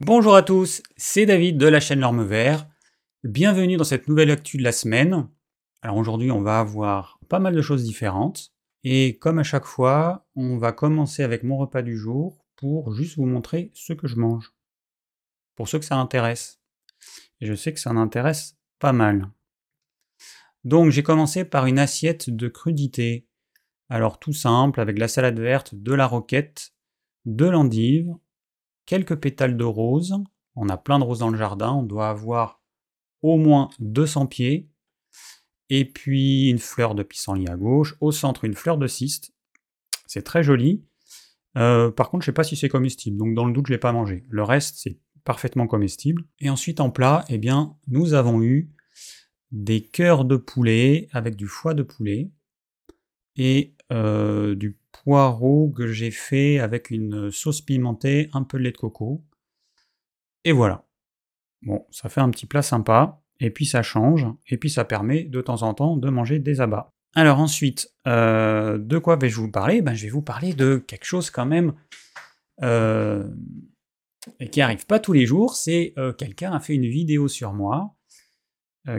Bonjour à tous, c'est David de la chaîne L'Orme Vert. Bienvenue dans cette nouvelle actu de la semaine. Alors aujourd'hui, on va avoir pas mal de choses différentes. Et comme à chaque fois, on va commencer avec mon repas du jour pour juste vous montrer ce que je mange. Pour ceux que ça intéresse. Et je sais que ça en intéresse pas mal. Donc j'ai commencé par une assiette de crudité. Alors tout simple, avec la salade verte, de la roquette, de l'endive, quelques pétales de rose. On a plein de roses dans le jardin. On doit avoir au moins 200 pieds. Et puis une fleur de pissenlit à gauche. Au centre, une fleur de cyste. C'est très joli. Euh, par contre, je ne sais pas si c'est comestible. Donc dans le doute, je ne l'ai pas mangé. Le reste, c'est parfaitement comestible. Et ensuite, en plat, eh bien, nous avons eu des cœurs de poulet avec du foie de poulet et euh, du que j'ai fait avec une sauce pimentée, un peu de lait de coco. Et voilà. Bon, ça fait un petit plat sympa, et puis ça change, et puis ça permet de temps en temps de manger des abats. Alors ensuite, euh, de quoi vais-je vous parler? Ben, Je vais vous parler de quelque chose quand même euh, qui arrive pas tous les jours. C'est euh, quelqu'un a fait une vidéo sur moi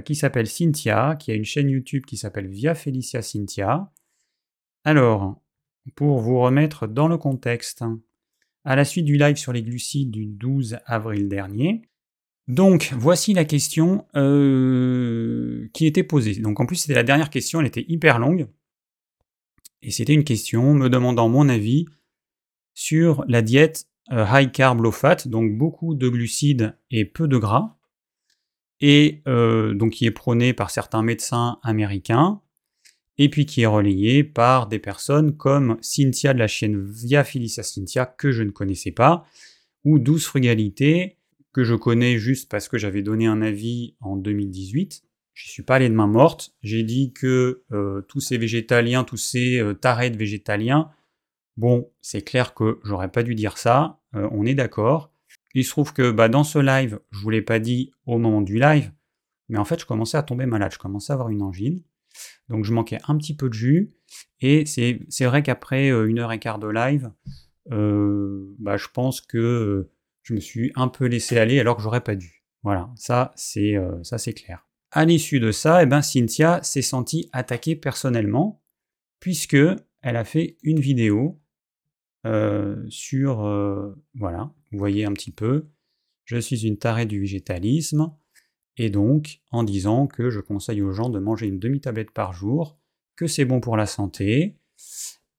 qui s'appelle Cynthia, qui a une chaîne YouTube qui s'appelle Via Felicia Cynthia. Alors, pour vous remettre dans le contexte, à la suite du live sur les glucides du 12 avril dernier. Donc, voici la question euh, qui était posée. Donc, en plus, c'était la dernière question, elle était hyper longue. Et c'était une question me demandant mon avis sur la diète euh, high carb low fat, donc beaucoup de glucides et peu de gras, et euh, donc qui est prônée par certains médecins américains, et puis qui est relayé par des personnes comme Cynthia de la chaîne Via Felicia Cynthia, que je ne connaissais pas, ou Douce Frugalité, que je connais juste parce que j'avais donné un avis en 2018. Je suis pas allé de main morte. J'ai dit que euh, tous ces végétaliens, tous ces euh, tarés de végétaliens, bon, c'est clair que j'aurais pas dû dire ça, euh, on est d'accord. Il se trouve que bah, dans ce live, je vous l'ai pas dit au moment du live, mais en fait, je commençais à tomber malade, je commençais à avoir une angine. Donc je manquais un petit peu de jus. Et c'est vrai qu'après euh, une heure et quart de live, euh, bah, je pense que euh, je me suis un peu laissé aller alors que j'aurais pas dû. Voilà, ça c'est clair. À l'issue de ça, eh ben, Cynthia s'est sentie attaquée personnellement puisque elle a fait une vidéo sur voilà, vous voyez un petit peu. Je suis une tarée du végétalisme et donc en disant que je conseille aux gens de manger une demi-tablette par jour, que c'est bon pour la santé.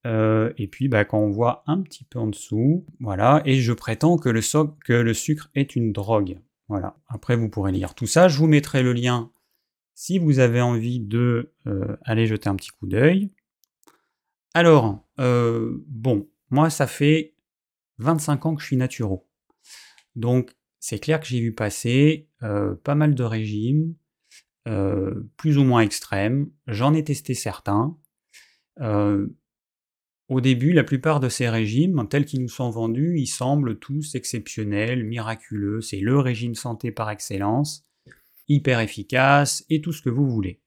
Euh, et puis bah, quand on voit un petit peu en dessous, voilà, et je prétends que le, sucre est une drogue. Voilà. Après, vous pourrez lire tout ça. Je vous mettrai le lien si vous avez envie de euh, aller jeter un petit coup d'œil. Alors, euh, bon, moi, ça fait 25 ans que je suis naturo. Donc, c'est clair que j'ai vu passer euh, pas mal de régimes, euh, plus ou moins extrêmes. J'en ai testé certains. Euh, au début, la plupart de ces régimes, tels qu'ils nous sont vendus, ils semblent tous exceptionnels, miraculeux. C'est le régime santé par excellence, hyper efficace et tout ce que vous voulez.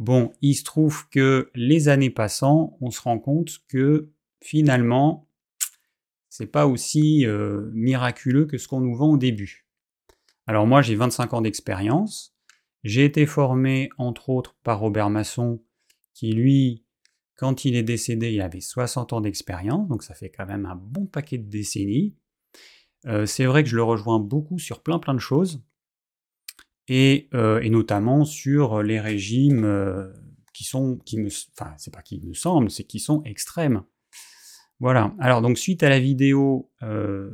Bon, il se trouve que les années passant, on se rend compte que finalement, c'est pas aussi euh, miraculeux que ce qu'on nous vend au début. Alors moi j'ai 25 ans d'expérience, j'ai été formé entre autres par Robert Masson qui lui, quand il est décédé, il avait 60 ans d'expérience, donc ça fait quand même un bon paquet de décennies. Euh, c'est vrai que je le rejoins beaucoup sur plein plein de choses, et, euh, notamment sur les régimes qui sont, qui me, enfin c'est pas qui me semblent, c'est qui sont extrêmes. Voilà. Alors donc suite à la vidéo euh,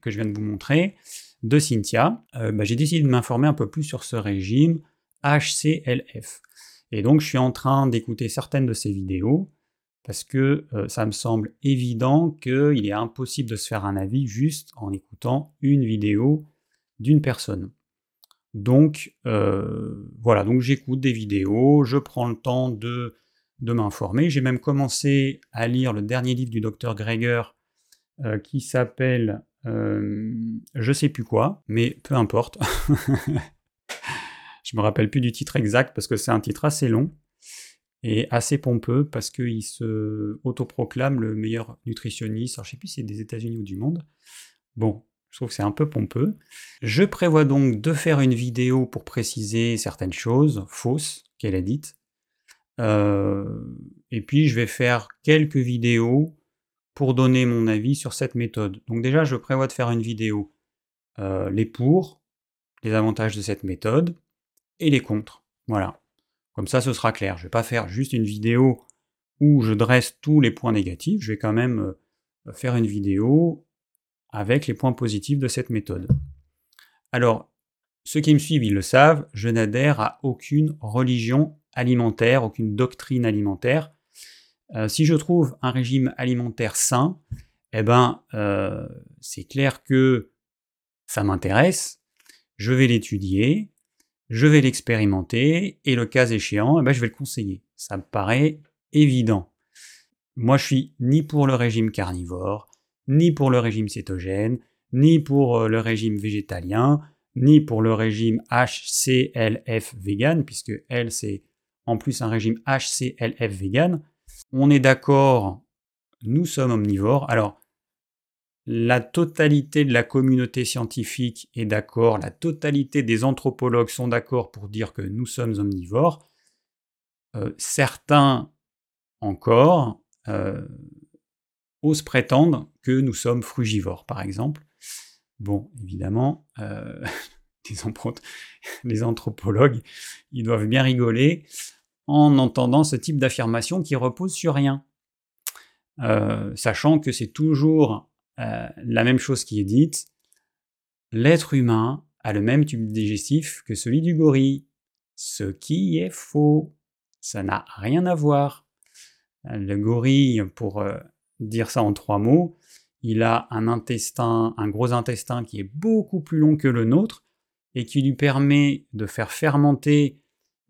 que je viens de vous montrer de Cynthia, euh, bah, j'ai décidé de m'informer un peu plus sur ce régime HCLF. Et donc je suis en train d'écouter certaines de ces vidéos parce que euh, ça me semble évident qu'il est impossible de se faire un avis juste en écoutant une vidéo d'une personne. Donc voilà, donc j'écoute des vidéos, je prends le temps de de m'informer. J'ai même commencé à lire le dernier livre du docteur Greger euh, qui s'appelle euh, je sais plus quoi, mais peu importe. je me rappelle plus du titre exact parce que c'est un titre assez long et assez pompeux parce qu'il se autoproclame le meilleur nutritionniste. Alors je sais plus si c'est des États-Unis ou du monde. Bon, Je trouve que c'est un peu pompeux. Je prévois donc de faire une vidéo pour préciser certaines choses fausses qu'elle a dites. Euh, et puis je vais faire quelques vidéos pour donner mon avis sur cette méthode. Donc déjà, je prévois de faire une vidéo euh, les pour, les avantages de cette méthode et les contre. Voilà. Comme ça, ce sera clair. Je ne vais pas faire juste une vidéo où je dresse tous les points négatifs. Je vais quand même euh, faire une vidéo avec les points positifs de cette méthode. Alors, ceux qui me suivent, ils le savent, je n'adhère à aucune religion alimentaire, aucune doctrine alimentaire. Euh, si je trouve un régime alimentaire sain, eh ben, euh, c'est clair que ça m'intéresse, je vais l'étudier, je vais l'expérimenter, et le cas échéant, eh ben, je vais le conseiller. Ça me paraît évident. Moi, je suis ni pour le régime carnivore, ni pour le régime cétogène, ni pour euh, le régime végétalien, ni pour le régime HCLF vegan, puisque L c'est en plus un régime HCLF vegan. On est d'accord, nous sommes omnivores. Alors, la totalité de la communauté scientifique est d'accord, la totalité des anthropologues sont d'accord pour dire que nous sommes omnivores. Euh, certains encore euh, osent prétendre que nous sommes frugivores, par exemple. Bon, évidemment, euh, les, anthropologues, ils doivent bien rigoler en entendant ce type d'affirmation qui repose sur rien. Euh, sachant que c'est toujours euh, la même chose qui est dite, l'être humain a le même tube digestif que celui du gorille, ce qui est faux. Ça n'a rien à voir. Le gorille, pour euh, dire ça en trois mots, il a un intestin, un gros intestin qui est beaucoup plus long que le nôtre et qui lui permet de faire fermenter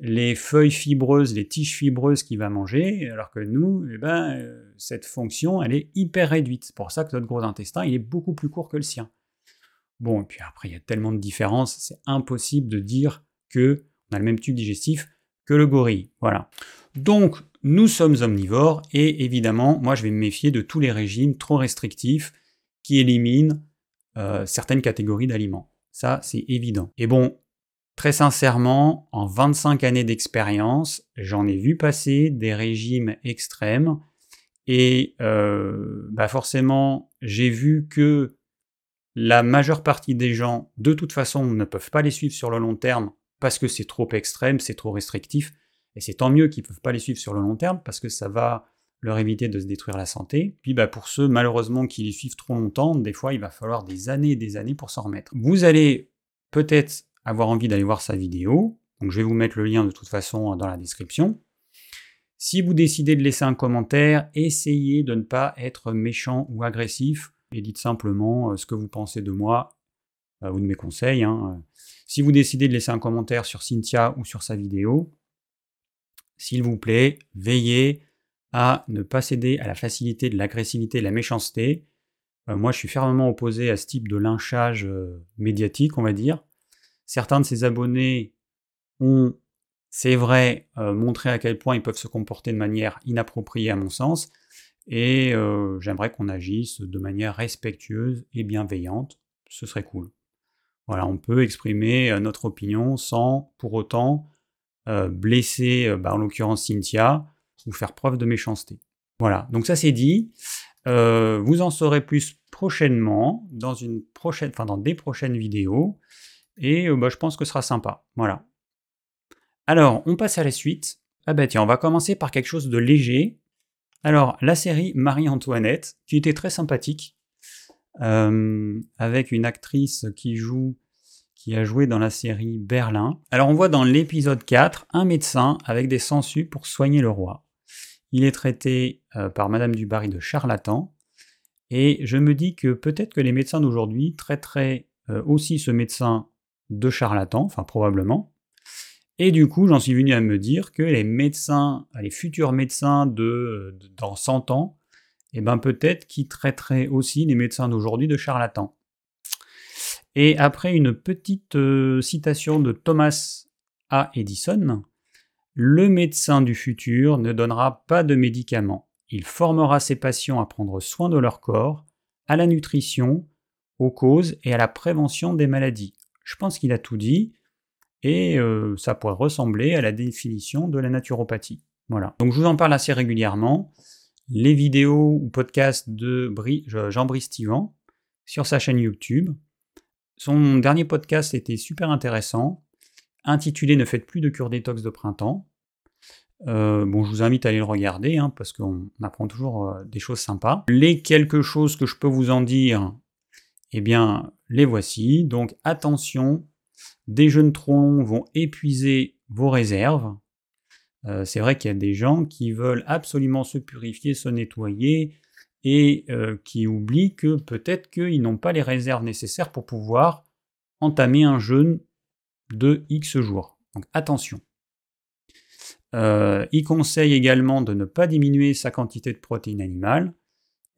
les feuilles fibreuses, les tiges fibreuses qu'il va manger, alors que nous, eh ben, euh, cette fonction, elle est hyper réduite. C'est pour ça que notre gros intestin, il est beaucoup plus court que le sien. Bon, et puis après, il y a tellement de différences, c'est impossible de dire que on a le même tube digestif que le gorille. Voilà. Donc, nous sommes omnivores et évidemment, moi, je vais me méfier de tous les régimes trop restrictifs qui éliminent euh, certaines catégories d'aliments. Ça, c'est évident. Et bon, très sincèrement, en 25 années d'expérience, j'en ai vu passer des régimes extrêmes et euh, bah forcément, j'ai vu que la majeure partie des gens, de toute façon, ne peuvent pas les suivre sur le long terme parce que c'est trop extrême, c'est trop restrictif. Et c'est tant mieux qu'ils ne peuvent pas les suivre sur le long terme parce que ça va leur éviter de se détruire la santé. Puis bah, pour ceux malheureusement qui les suivent trop longtemps, des fois il va falloir des années et des années pour s'en remettre. Vous allez peut-être avoir envie d'aller voir sa vidéo, donc je vais vous mettre le lien de toute façon dans la description. Si vous décidez de laisser un commentaire, essayez de ne pas être méchant ou agressif et dites simplement euh, ce que vous pensez de moi euh, ou de mes conseils. Hein. Si vous décidez de laisser un commentaire sur Cynthia ou sur sa vidéo, s'il vous plaît, veillez à ne pas céder à la facilité de l'agressivité et de la méchanceté. Euh, moi, je suis fermement opposé à ce type de lynchage euh, médiatique, on va dire. Certains de ces abonnés ont, c'est vrai, euh, montré à quel point ils peuvent se comporter de manière inappropriée à mon sens, et j'aimerais qu'on agisse de manière respectueuse et bienveillante. Ce serait cool. Voilà, on peut exprimer notre opinion sans pour autant blesser, bah, en l'occurrence Cynthia, ou faire preuve de méchanceté. Voilà, donc ça c'est dit. Euh, vous en saurez plus prochainement, dans, une prochaine, enfin, dans des prochaines vidéos, et bah, je pense que ce sera sympa. Voilà. Alors, on passe à la suite. Ah bah tiens, on va commencer par quelque chose de léger. Alors, la série Marie-Antoinette, qui était très sympathique, avec une actrice qui joue qui a joué dans la série Berlin. Alors on voit dans l'épisode 4 un médecin avec des sangsues pour soigner le roi. Il est traité euh, par Madame du Barry de charlatan, et je me dis que peut-être que les médecins d'aujourd'hui traiteraient euh, aussi ce médecin de charlatan, enfin probablement. Et du coup, j'en suis venu à me dire que les médecins, les futurs médecins de, dans 100 ans, eh ben peut-être qu'ils traiteraient aussi les médecins d'aujourd'hui de charlatans. Et après une petite euh, citation de Thomas A. Edison, le médecin du futur ne donnera pas de médicaments. Il formera ses patients à prendre soin de leur corps, à la nutrition, aux causes et à la prévention des maladies. Je pense qu'il a tout dit, et euh, ça pourrait ressembler à la définition de la naturopathie. Voilà. Donc je vous en parle assez régulièrement. Les vidéos ou podcasts de Jean-Brice Tivan sur sa chaîne YouTube. Son dernier podcast était super intéressant, intitulé Ne faites plus de cure détox de printemps. Euh, bon, je vous invite à aller le regarder, hein, parce qu'on apprend toujours euh, des choses sympas. Les quelques choses que je peux vous en dire, eh bien, les voici. Donc attention, des jeûnes trop longs vont épuiser vos réserves. Euh, c'est vrai qu'il y a des gens qui veulent absolument se purifier, se nettoyer, et qui oublient que peut-être qu'ils n'ont pas les réserves nécessaires pour pouvoir entamer un jeûne de X jours. Donc attention. Euh, il conseille également de ne pas diminuer sa quantité de protéines animales.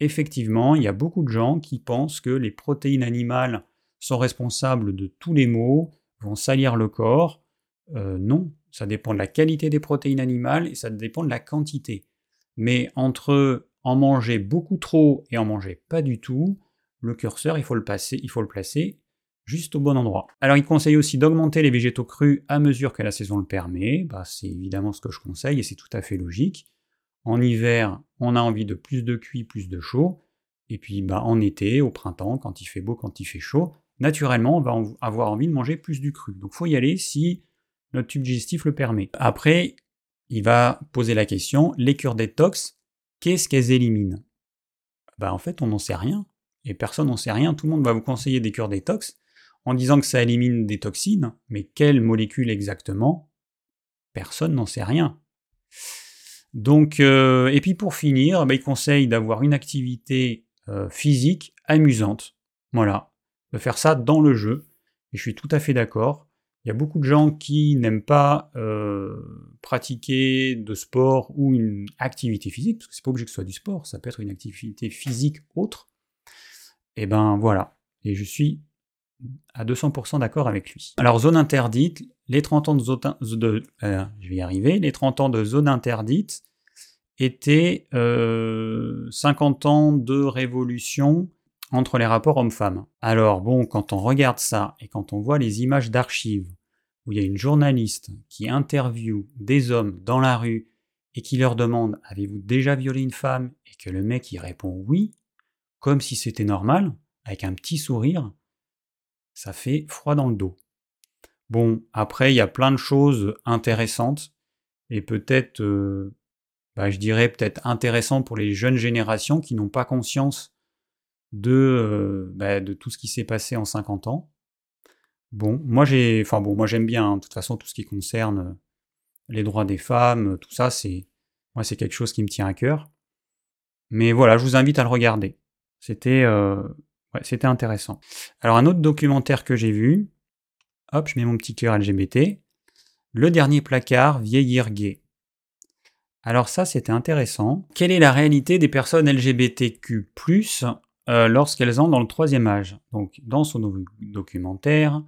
Effectivement, il y a beaucoup de gens qui pensent que les protéines animales sont responsables de tous les maux, vont salir le corps. Euh, non, ça dépend de la qualité des protéines animales et ça dépend de la quantité. Mais entre en manger beaucoup trop et en manger pas du tout, le curseur, il faut le, passer, il faut le placer juste au bon endroit. Alors il conseille aussi d'augmenter les végétaux crus à mesure que la saison le permet, bah, c'est évidemment ce que je conseille et c'est tout à fait logique. En hiver, on a envie de plus de cuit, plus de chaud, et puis bah, en été, au printemps, quand il fait beau, quand il fait chaud, naturellement on va avoir envie de manger plus du cru. Donc faut y aller si notre tube digestif le permet. Après, il va poser la question, les cures détox, qu'est-ce qu'elles éliminent? Bah, En fait, on n'en sait rien. Et personne n'en sait rien, tout le monde va vous conseiller des cures détox, en disant que ça élimine des toxines, mais quelles molécules exactement? Personne n'en sait rien. Donc, euh, et puis pour finir, bah, il conseille d'avoir une activité euh, physique amusante. Voilà, de faire ça dans le jeu. Et je suis tout à fait d'accord. Il y a beaucoup de gens qui n'aiment pas euh, pratiquer de sport ou une activité physique, parce que c'est pas obligé que ce soit du sport, ça peut être une activité physique autre. Et ben voilà. Et je suis à 200% d'accord avec lui. Alors zone interdite, les 30 ans de zone, euh, je vais y arriver, les 30 ans de zone interdite étaient 50 euh, ans de révolution entre les rapports hommes-femmes. Alors bon, quand on regarde ça et quand on voit les images d'archives où il y a une journaliste qui interviewe des hommes dans la rue et qui leur demande avez-vous déjà violé une femme? et que le mec y répond oui, comme si c'était normal, avec un petit sourire, ça fait froid dans le dos. Bon, après, il y a plein de choses intéressantes, et peut-être, euh, bah, je dirais peut-être intéressant pour les jeunes générations qui n'ont pas conscience de, euh, bah, tout ce qui s'est passé en 50 ans. Bon, moi j'ai, enfin bon, moi j'aime bien, hein, de toute façon, tout ce qui concerne euh, les droits des femmes, tout ça, c'est, moi c'est quelque chose qui me tient à cœur. Mais voilà, je vous invite à le regarder. C'était, c'était intéressant. Alors un autre documentaire que j'ai vu, hop, je mets mon petit cœur LGBT, Le dernier placard, vieillir gay. Alors ça, c'était intéressant. Quelle est la réalité des personnes LGBTQ euh, lorsqu'elles entrent dans le troisième âge? Donc dans son documentaire,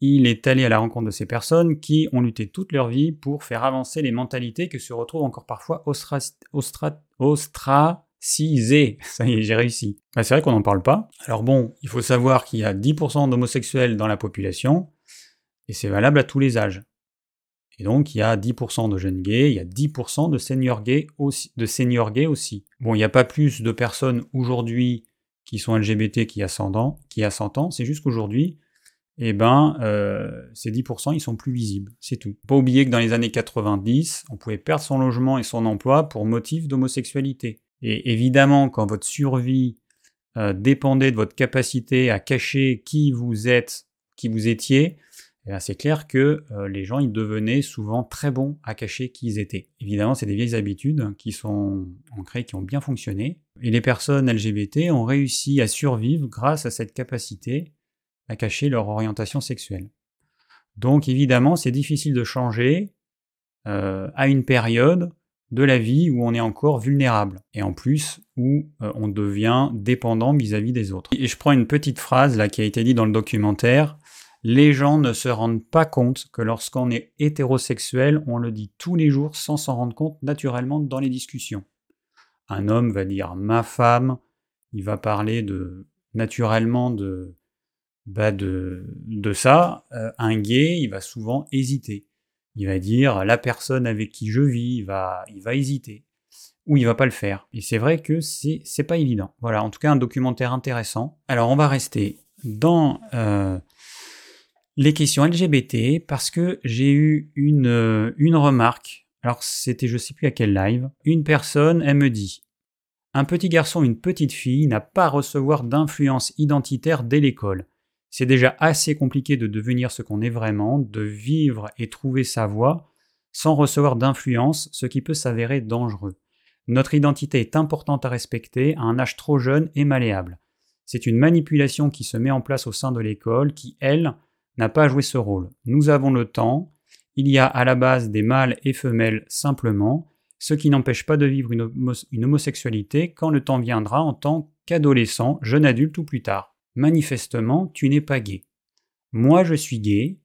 il est allé à la rencontre de ces personnes qui ont lutté toute leur vie pour faire avancer les mentalités que se retrouvent encore parfois ostra, ostra, Cisé, ça y est, j'ai réussi. Bah, c'est vrai qu'on n'en parle pas. Alors bon, il faut savoir qu'il y a 10% d'homosexuels dans la population, et c'est valable à tous les âges. Et donc, il y a 10% de jeunes gays, il y a 10% de seniors gays aussi. De. Bon, il n'y a pas plus de personnes aujourd'hui qui sont LGBT qui a 100 ans, qui a 100 ans c'est juste qu'aujourd'hui, eh ben, euh, ces 10%, ils sont plus visibles, c'est tout. Pas oublier que dans les années 90, on pouvait perdre son logement et son emploi pour motif d'homosexualité. Et évidemment, quand votre survie euh, dépendait de votre capacité à cacher qui vous êtes, qui vous étiez, eh c'est clair que euh, les gens ils devenaient souvent très bons à cacher qui ils étaient. Évidemment, c'est des vieilles habitudes qui sont ancrées, qui ont bien fonctionné. Et les personnes LGBT ont réussi à survivre grâce à cette capacité à cacher leur orientation sexuelle. Donc évidemment, c'est difficile de changer euh, à une période de la vie où on est encore vulnérable et en plus où euh, on devient dépendant vis-à-vis des autres. Et je prends une petite phrase là qui a été dit dans le documentaire. Les gens ne se rendent pas compte que lorsqu'on est hétérosexuel, on le dit tous les jours sans s'en rendre compte naturellement dans les discussions. Un homme va dire ma femme, il va parler de naturellement de, bah de, de ça, euh, un gay, il va souvent hésiter. Il va dire la personne avec qui je vis, il va, il va hésiter. Ou il va pas le faire. Et c'est vrai que c'est, c'est pas évident. Voilà, en tout cas un documentaire intéressant. Alors on va rester dans euh, les questions LGBT parce que j'ai eu une, euh, une remarque. Alors c'était je sais plus à quel live. Une personne, elle me dit un petit garçon une petite fille n'a pas à recevoir d'influence identitaire dès l'école. C'est déjà assez compliqué de devenir ce qu'on est vraiment, de vivre et trouver sa voie sans recevoir d'influence, ce qui peut s'avérer dangereux. Notre identité est importante à respecter à un âge trop jeune et malléable. C'est une manipulation qui se met en place au sein de l'école qui, elle, n'a pas joué ce rôle. Nous avons le temps, il y a à la base des mâles et femelles simplement, ce qui n'empêche pas de vivre une, homosexualité quand le temps viendra en tant qu'adolescent, jeune adulte ou plus tard. Manifestement, tu n'es pas gay. Moi, je suis gay,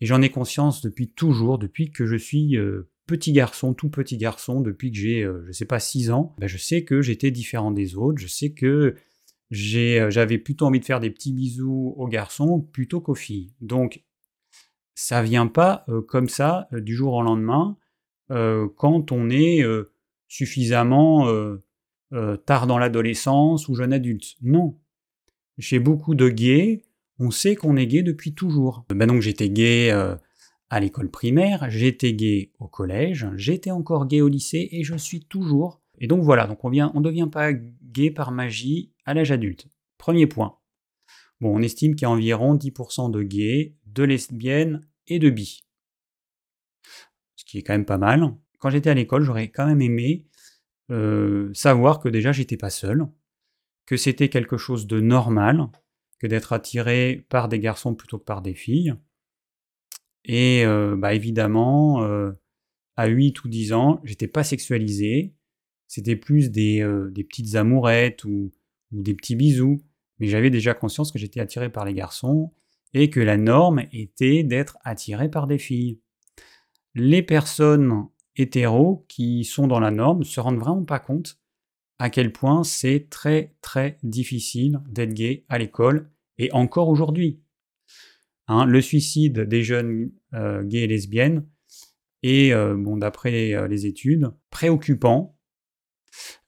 et j'en ai conscience depuis toujours, depuis que je suis euh, petit garçon, tout petit garçon, depuis que j'ai, euh, je ne sais pas, 6 ans. Ben, je sais que j'étais différent des autres, je sais que euh, j'avais plutôt envie de faire des petits bisous aux garçons plutôt qu'aux filles. Donc, ça vient pas comme ça du jour au lendemain. Euh, quand on est euh, suffisamment euh, tard dans l'adolescence ou jeune adulte. Non. Chez beaucoup de gays, on sait qu'on est gay depuis toujours. Ben donc j'étais gay à l'école primaire, j'étais gay au collège, j'étais encore gay au lycée et je suis toujours. Et donc voilà, donc on ne devient pas gay par magie à l'âge adulte. Premier point. Bon, on estime qu'il y a environ 10% de gays, de lesbiennes et de bi qui est quand même pas mal. Quand j'étais à l'école, j'aurais quand même aimé euh, savoir que déjà j'étais pas seul, que c'était quelque chose de normal, que d'être attiré par des garçons plutôt que par des filles. Et euh, bah évidemment, euh, à 8 ou 10 ans, j'étais pas sexualisé, c'était plus des, des petites amourettes ou, ou des petits bisous, mais j'avais déjà conscience que j'étais attiré par les garçons et que la norme était d'être attiré par des filles. Les personnes hétéros qui sont dans la norme se rendent vraiment pas compte à quel point c'est très très difficile d'être gay à l'école et encore aujourd'hui. Hein, le suicide des jeunes euh, gays et lesbiennes est, euh, bon, d'après euh, les études, préoccupant,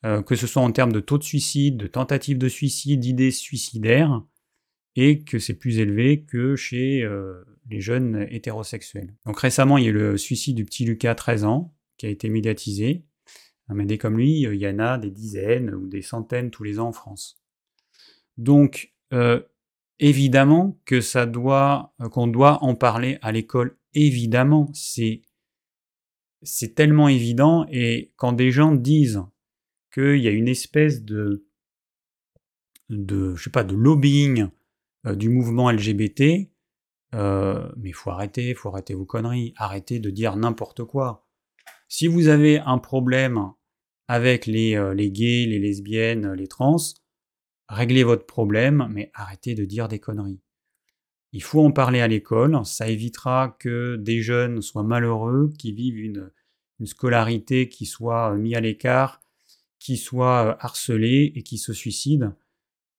que ce soit en termes de taux de suicide, de tentatives de suicide, d'idées suicidaires, et que c'est plus élevé que chez les jeunes hétérosexuels. Donc récemment, il y a eu le suicide du petit Lucas, 13 ans, qui a été médiatisé. Mais des comme lui, il y en a des dizaines ou des centaines tous les ans en France. Donc, euh, évidemment que ça doit, euh, qu'on doit en parler à l'école. Évidemment, c'est tellement évident. Et quand des gens disent qu'il y a une espèce de de je lobbying euh, du mouvement LGBT, euh, mais faut arrêter, faut arrêter vos conneries, arrêtez de dire n'importe quoi. Si vous avez un problème avec les, euh, les gays, les lesbiennes, les trans, réglez votre problème, mais arrêtez de dire des conneries. Il faut en parler à l'école, ça évitera que des jeunes soient malheureux, qui vivent une, scolarité qui soit mis à l'écart, qui soit harcelés et qui se suicident.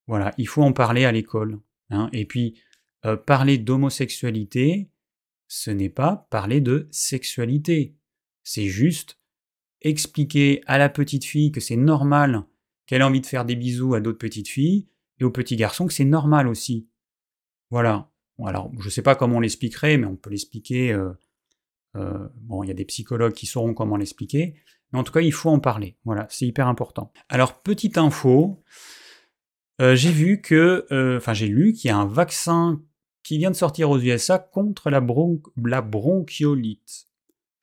Voilà, il faut en parler à l'école. Hein. Et puis, euh, parler d'homosexualité, ce n'est pas parler de sexualité. C'est juste expliquer à la petite fille que c'est normal qu'elle ait envie de faire des bisous à d'autres petites filles, et aux petits garçons que c'est normal aussi. Voilà. alors, je ne sais pas comment on l'expliquerait, mais on peut l'expliquer. Euh, euh, bon, il y a des psychologues qui sauront comment l'expliquer, mais en tout cas, il faut en parler. Voilà, c'est hyper important. Alors, petite info, euh, j'ai vu que, enfin j'ai lu qu'il y a un vaccin qui vient de sortir aux USA contre la, la bronchiolite.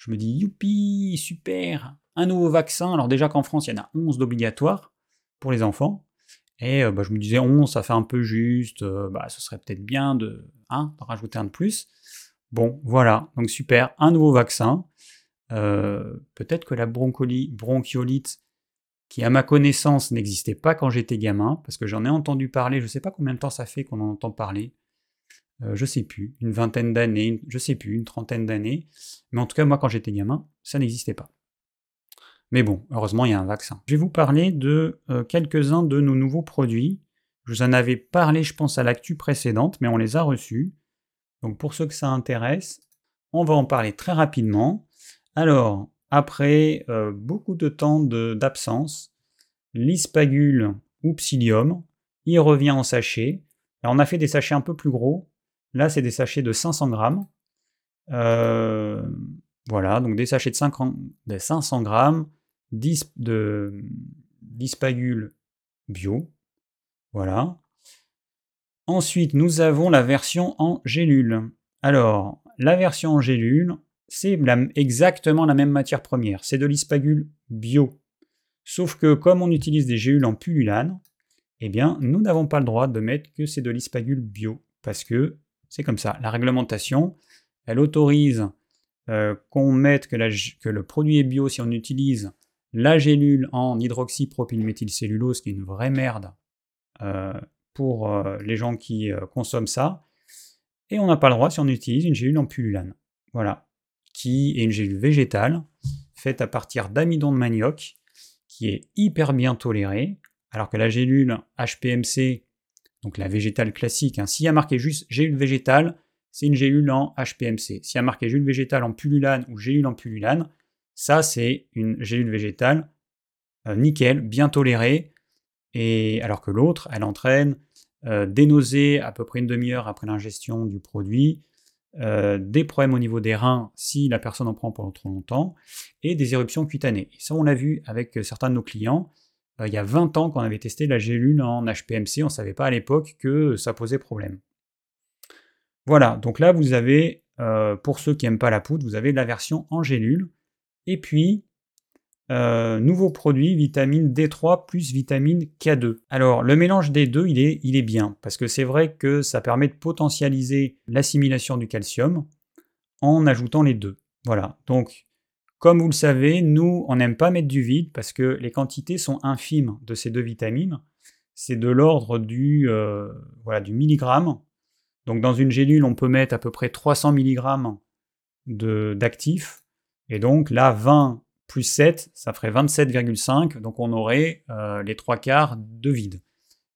Je me dis, youpi, super, un nouveau vaccin. Alors déjà qu'en France, il y en a 11 d'obligatoires pour les enfants. Et euh, bah, je me disais, 11, ça fait un peu juste, bah, ce serait peut-être bien de, hein, rajouter un de plus. Bon, voilà, donc super, un nouveau vaccin. peut-être que la bronchiolite qui à ma connaissance n'existait pas quand j'étais gamin, parce que j'en ai entendu parler, je ne sais pas combien de temps ça fait qu'on en entend parler, euh, je sais plus, une vingtaine d'années, je sais plus, une trentaine d'années, mais en tout cas moi quand j'étais gamin, ça n'existait pas. Mais bon, heureusement il y a un vaccin. Je vais vous parler de euh, quelques-uns de nos nouveaux produits. Je vous en avais parlé, je pense, à l'actu précédente, mais on les a reçus. Donc pour ceux que ça intéresse, on va en parler très rapidement. Alors, après euh, beaucoup de temps d'absence, l'ispagule ou psyllium, il revient en sachet. Alors, on a fait des sachets un peu plus gros. Là, c'est des sachets de 500 grammes. Euh, voilà, donc des sachets de, 500 grammes d'ispagule bio. Voilà. Ensuite, nous avons la version en gélule. Alors, la version en gélule, c'est exactement la même matière première. C'est de l'ispagule bio. Sauf que comme on utilise des gélules en pullulane, eh bien, nous n'avons pas le droit de mettre que c'est de l'ispagule bio. Parce que c'est comme ça. La réglementation, elle autorise euh, qu'on mette que, le produit est bio si on utilise la gélule en hydroxypropylméthylcellulose, qui est une vraie merde euh, pour euh, les gens qui consomment ça. Et on n'a pas le droit si on utilise une gélule en pullulane. Voilà. Qui est une gélule végétale, faite à partir d'amidon de manioc, qui est hyper bien tolérée, alors que la gélule HPMC, donc la végétale classique, hein, s'il y a marqué juste gélule végétale, c'est une gélule en HPMC. S'il y a marqué gélule végétale en pullulane ou gélule en pullulane, ça c'est une gélule végétale euh, nickel, bien tolérée, et alors que l'autre, elle entraîne euh, des nausées à peu près une demi-heure après l'ingestion du produit, euh, des problèmes au niveau des reins si la personne en prend pendant trop longtemps, et des éruptions cutanées. Ça, on l'a vu avec certains de nos clients. Il y a 20 ans qu'on avait testé la gélule en HPMC, on ne savait pas à l'époque que ça posait problème. Voilà, donc là vous avez, euh, pour ceux qui n'aiment pas la poudre, vous avez la version en gélule. Et puis, euh, nouveau produit, vitamine D3 plus vitamine K2. Alors le mélange des deux, il est, il est bien, parce que c'est vrai que ça permet de potentialiser l'assimilation du calcium en ajoutant les deux. Voilà, donc comme vous le savez, nous, on n'aime pas mettre du vide parce que les quantités sont infimes de ces deux vitamines. C'est de l'ordre du, euh, voilà, du milligramme donc dans une gélule, on peut mettre à peu près 300 mg d'actifs. Et donc là, 20 plus 7, ça ferait 27,5. Donc on aurait euh, les trois quarts de vide.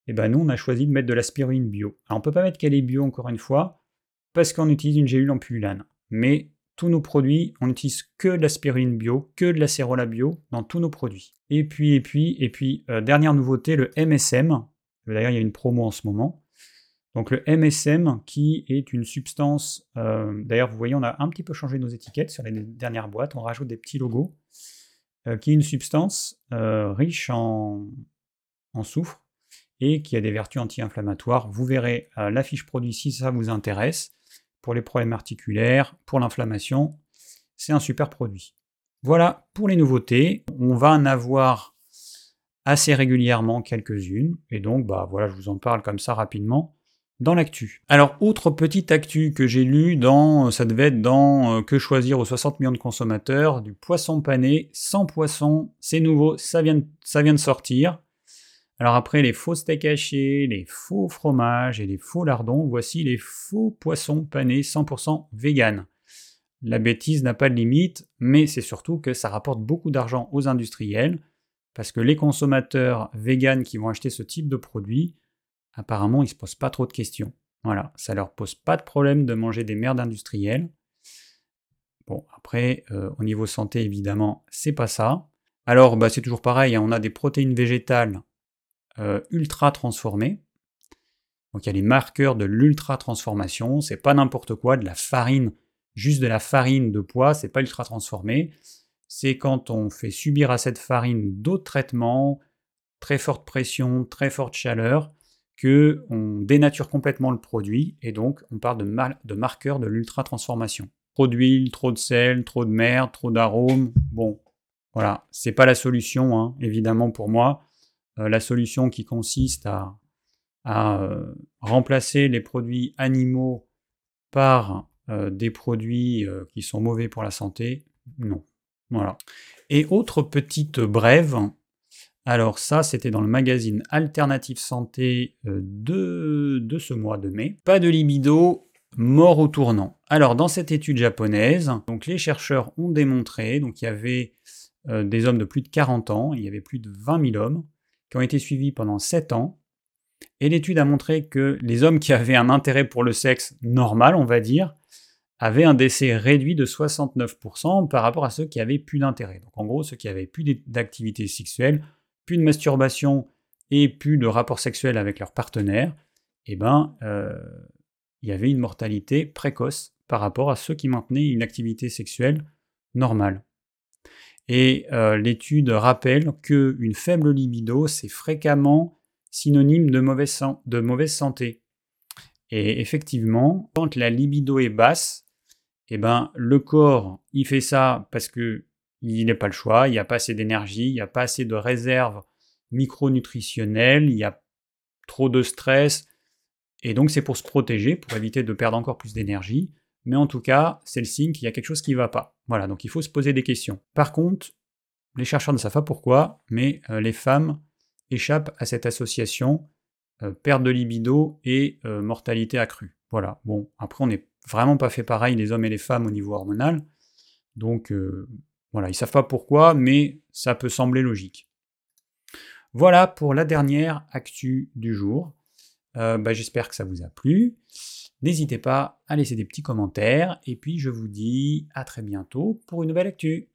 Et bien nous, on a choisi de mettre de la spiruline bio. Alors on ne peut pas mettre qu'elle est bio encore une fois, parce qu'on utilise une gélule en pullulane. Mais tous nos produits, on n'utilise que de la spiruline bio, que de la bio dans tous nos produits. Et puis, et puis, et puis, euh, dernière nouveauté, le MSM. D'ailleurs, il y a une promo en ce moment. Donc le MSM qui est une substance, euh, d'ailleurs vous voyez on a un petit peu changé nos étiquettes sur les dernières boîtes, on rajoute des petits logos, euh, qui est une substance riche en, soufre et qui a des vertus anti-inflammatoires. Vous verrez la fiche produit si ça vous intéresse, pour les problèmes articulaires, pour l'inflammation, c'est un super produit. Voilà pour les nouveautés, on va en avoir assez régulièrement quelques-unes, et donc bah voilà je vous en parle comme ça rapidement dans l'actu. Alors, autre petite actu que j'ai lu dans, ça devait être dans euh, Que choisir aux 60 millions de consommateurs, du poisson pané sans poisson, c'est nouveau, ça vient, de, ça vient de sortir. Alors après les faux steaks hachés, les faux fromages et les faux lardons, voici les faux poissons panés 100% vegan. La bêtise n'a pas de limite, mais c'est surtout que ça rapporte beaucoup d'argent aux industriels, parce que les consommateurs vegan qui vont acheter ce type de produit, apparemment, ils ne se posent pas trop de questions. Voilà, ça leur pose pas de problème de manger des merdes industrielles. Bon, après, euh, au niveau santé, évidemment, c'est pas ça. Alors, bah, c'est toujours pareil, hein, on a des protéines végétales euh, ultra transformées. Donc, il y a les marqueurs de l'ultra transformation. C'est pas n'importe quoi, de la farine, juste de la farine de pois, c'est pas ultra transformé. C'est quand on fait subir à cette farine d'autres traitements, très forte pression, très forte chaleur, que on dénature complètement le produit et donc on parle de, de marqueurs de l'ultra-transformation. Trop d'huile, trop de sel, trop de merde, trop d'arômes. Bon, voilà, c'est pas la solution, hein, évidemment pour moi. Euh, la solution qui consiste à, euh, remplacer les produits animaux par euh, des produits qui sont mauvais pour la santé, non. Voilà. Et autre petite brève, alors ça, c'était dans le magazine Alternative Santé de, ce mois de mai. Pas de libido, mort au tournant. Alors dans cette étude japonaise, donc les chercheurs ont démontré, donc il y avait des hommes de plus de 40 ans, il y avait plus de 20 000 hommes qui ont été suivis pendant 7 ans. Et l'étude a montré que les hommes qui avaient un intérêt pour le sexe normal, on va dire, avaient un décès réduit de 69% par rapport à ceux qui avaient plus d'intérêt. Donc en gros, ceux qui avaient plus d'activité sexuelle, plus de masturbation et plus de rapports sexuels avec leur partenaire, eh ben, euh, il y avait une mortalité précoce par rapport à ceux qui maintenaient une activité sexuelle normale. Et euh, l'étude rappelle qu'une faible libido, c'est fréquemment synonyme de mauvaise, santé. Et effectivement, quand la libido est basse, eh ben, le corps, il fait ça parce que il n'a pas le choix, il n'y a pas assez d'énergie, il n'y a pas assez de réserves micronutritionnelles, il y a trop de stress, et donc c'est pour se protéger, pour éviter de perdre encore plus d'énergie, mais en tout cas, c'est le signe qu'il y a quelque chose qui ne va pas. Voilà, donc il faut se poser des questions. Par contre, les chercheurs ne savent pas pourquoi, mais euh, les femmes échappent à cette association euh, perte de libido et euh, mortalité accrue. Voilà, bon, après on n'est vraiment pas fait pareil les hommes et les femmes au niveau hormonal, donc voilà, ils ne savent pas pourquoi, mais ça peut sembler logique. Voilà pour la dernière actu du jour. Bah, j'espère que ça vous a plu. N'hésitez pas à laisser des petits commentaires et puis je vous dis à très bientôt pour une nouvelle actu.